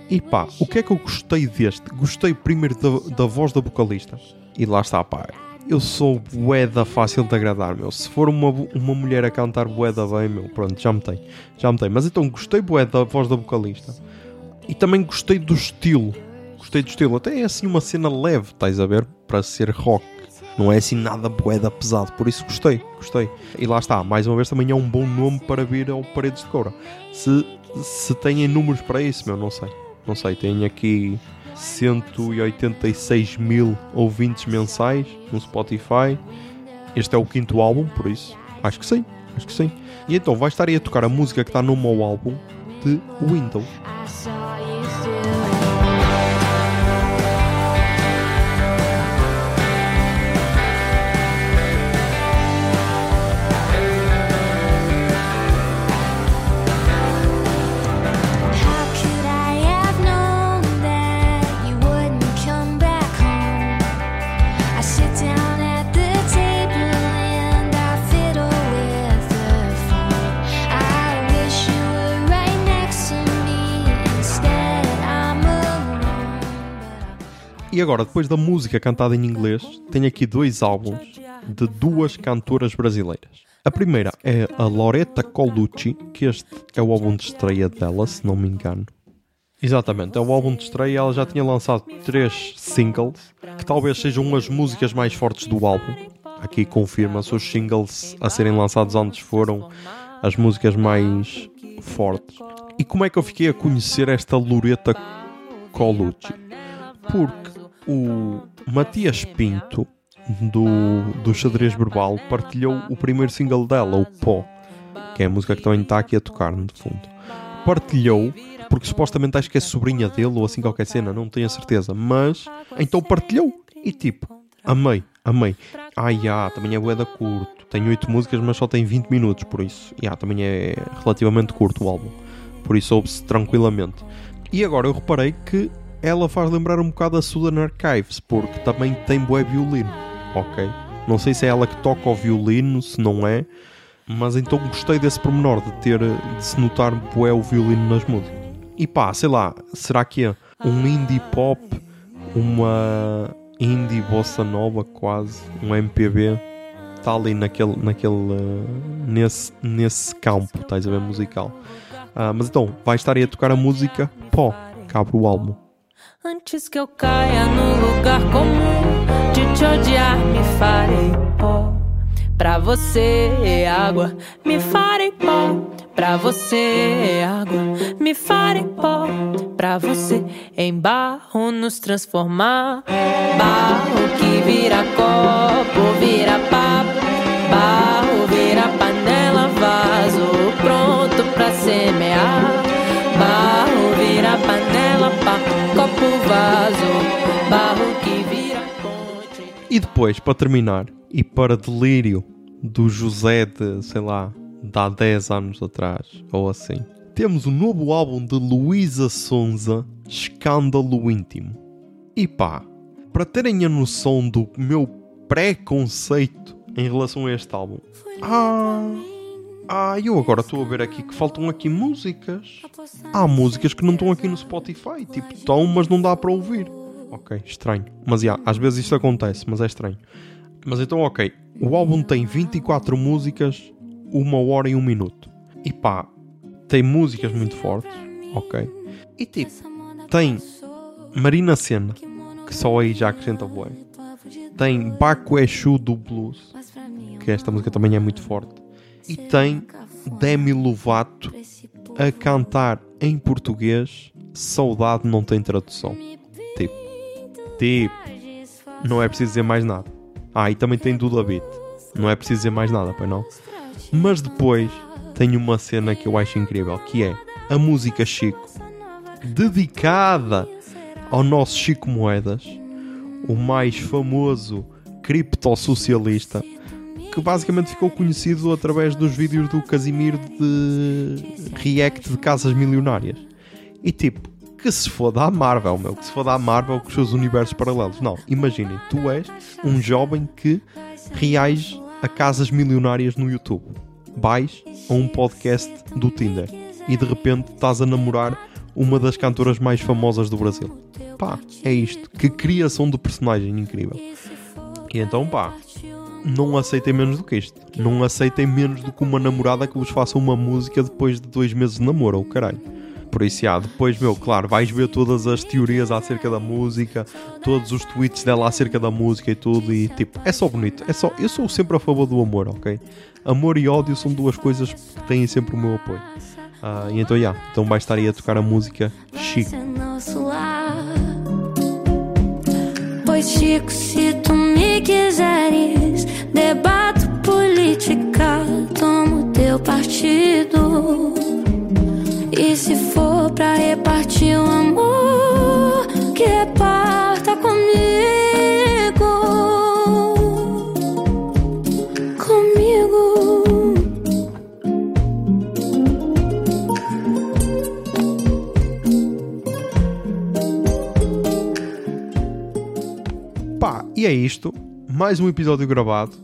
E pá, o que é que eu gostei deste? Gostei primeiro da, da voz da vocalista. E lá está, pá. Eu sou boeda fácil de agradar, meu. Se for uma, uma mulher a cantar boeda bem, meu, pronto, já me tem. Já me tem. Mas então gostei boeda da voz da vocalista. E também gostei do estilo. Gostei do estilo. Até é assim uma cena leve, estás a ver? Para ser rock. Não é assim nada boeda pesado. Por isso gostei, gostei. E lá está, mais uma vez também é um bom nome para vir ao Paredes de Coura. Se, se têm números para isso, meu, não sei. Não sei, tenho aqui 186 mil ouvintes mensais no Spotify. Este é o quinto álbum, por isso acho que sim, acho que sim. E então vai estar aí a tocar a música que está no meu álbum de Windows. E agora, depois da música cantada em inglês, tenho aqui dois álbuns de duas cantoras brasileiras. A primeira é a Loretta Colucci, que este é o álbum de estreia dela, se não me engano. Exatamente, é o álbum de estreia. Ela já tinha lançado três singles, que talvez sejam as músicas mais fortes do álbum. Aqui confirma-se, os singles a serem lançados antes foram as músicas mais fortes. E como é que eu fiquei a conhecer esta Loretta Colucci? Porque o Matias Pinto, do, do Xadrez Verbal, partilhou o primeiro single dela, o Pó, que é a música que também está aqui a tocar no fundo. Partilhou, porque supostamente acho que é sobrinha dele ou assim qualquer cena, não tenho a certeza, mas então partilhou e tipo, amei, amei. Ah, também é boeda curto, tem 8 músicas, mas só tem 20 minutos, por isso, yeah, também é relativamente curto o álbum, por isso ouve-se tranquilamente. E agora eu reparei que ela faz lembrar um bocado a Southern Archives, porque também tem bué violino, ok? Não sei se é ela que toca o violino, se não é, mas então gostei desse pormenor de ter, de se notar bué o violino nas músicas. E pá, sei lá, será que é um indie pop, uma indie bossa nova quase, um MPB, está ali naquele, naquele, eh, nesse, nesse campo, estás a ver, musical. Ah, mas então, vai estar aí a tocar a música Pó, abre o álbum. Antes que eu caia no lugar comum de te odiar, me farei pó. Pra você é água, me farei pó. Pra você é água, me farei pó. Pra você em barro nos transformar. Barro que vira copo, vira papo. Barro vira panela, vaso pronto pra semear. Copo, vaso. Barro que vira ponte. E depois, para terminar, e para delírio do José de, sei lá, de há 10 anos atrás, ou assim, temos o novo álbum de Luísa Sonza, Escândalo Íntimo. E pá, para terem a noção do meu preconceito em relação a este álbum, ah, ah, eu agora estou a ver aqui que faltam aqui músicas. Há músicas que não estão aqui no Spotify, tipo, estão, mas não dá para ouvir. Ok, estranho. Mas já, às vezes isto acontece, mas é estranho. Mas então, ok, o álbum tem 24 músicas, uma hora e um minuto. E pá, tem músicas muito fortes, ok? E tipo, tem Marina Senna, que só aí já acrescenta bué. Tem Baco Exu do Blues, que esta música também é muito forte. E tem Demi Lovato a cantar em português Saudade não tem tradução. Tipo, tipo, não é preciso dizer mais nada. Ah, e também tem Duda Beat. Não é preciso dizer mais nada, pois não? Mas depois tem uma cena que eu acho incrível, que é a música Chico, dedicada ao nosso Chico Moedas, o mais famoso criptossocialista que basicamente ficou conhecido através dos vídeos do Casimiro de react de casas milionárias. E tipo, que se foda a Marvel, meu, que se foda a Marvel com os seus universos paralelos. Não, imaginem, tu és um jovem que reage a casas milionárias no YouTube. Vais a um podcast do Tinder e de repente estás a namorar uma das cantoras mais famosas do Brasil. Pá, é isto. Que criação de personagem incrível. E então, pá, não aceitem menos do que isto. Não aceitem menos do que uma namorada que vos faça uma música depois de dois meses de namoro, ou caralho. Por isso, já, depois, meu, claro, vais ver todas as teorias acerca da música, todos os tweets dela acerca da música e tudo, e tipo, é só bonito. É só, eu sou sempre a favor do amor, ok? Amor e ódio são duas coisas que têm sempre o meu apoio. Ah, e então, já, então vai estar aí a tocar a música Chico. É. Pois, Chico, se tu me quiseres, debato política, tomo teu partido. E se for pra repartir o amor, que reparta isto. Mais um episódio gravado.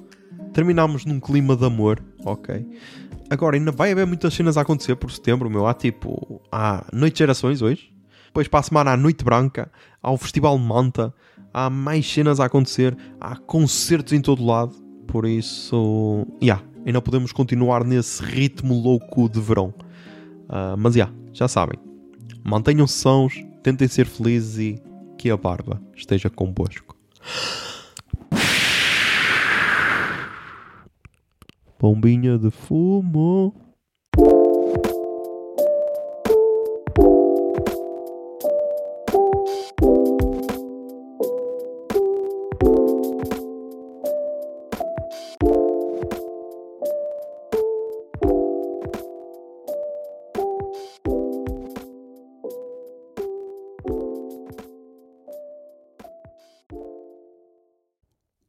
Terminámos num clima de amor, ok? Agora ainda vai haver muitas cenas a acontecer por setembro, meu. Há tipo, há Noite de Gerações hoje. Depois para a semana há Noite Branca. Há o Festival Manta. Há mais cenas a acontecer. Há concertos em todo lado. Por isso, yeah, ainda podemos continuar nesse ritmo louco de verão. Ah, mas yeah, já sabem. Mantenham-se sãos, tentem ser felizes e que a barba esteja convosco. Bombinha de fumo.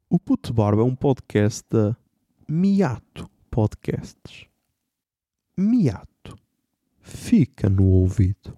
O Puto Barba é um podcast da Miato Podcasts. Miato. Fica no ouvido.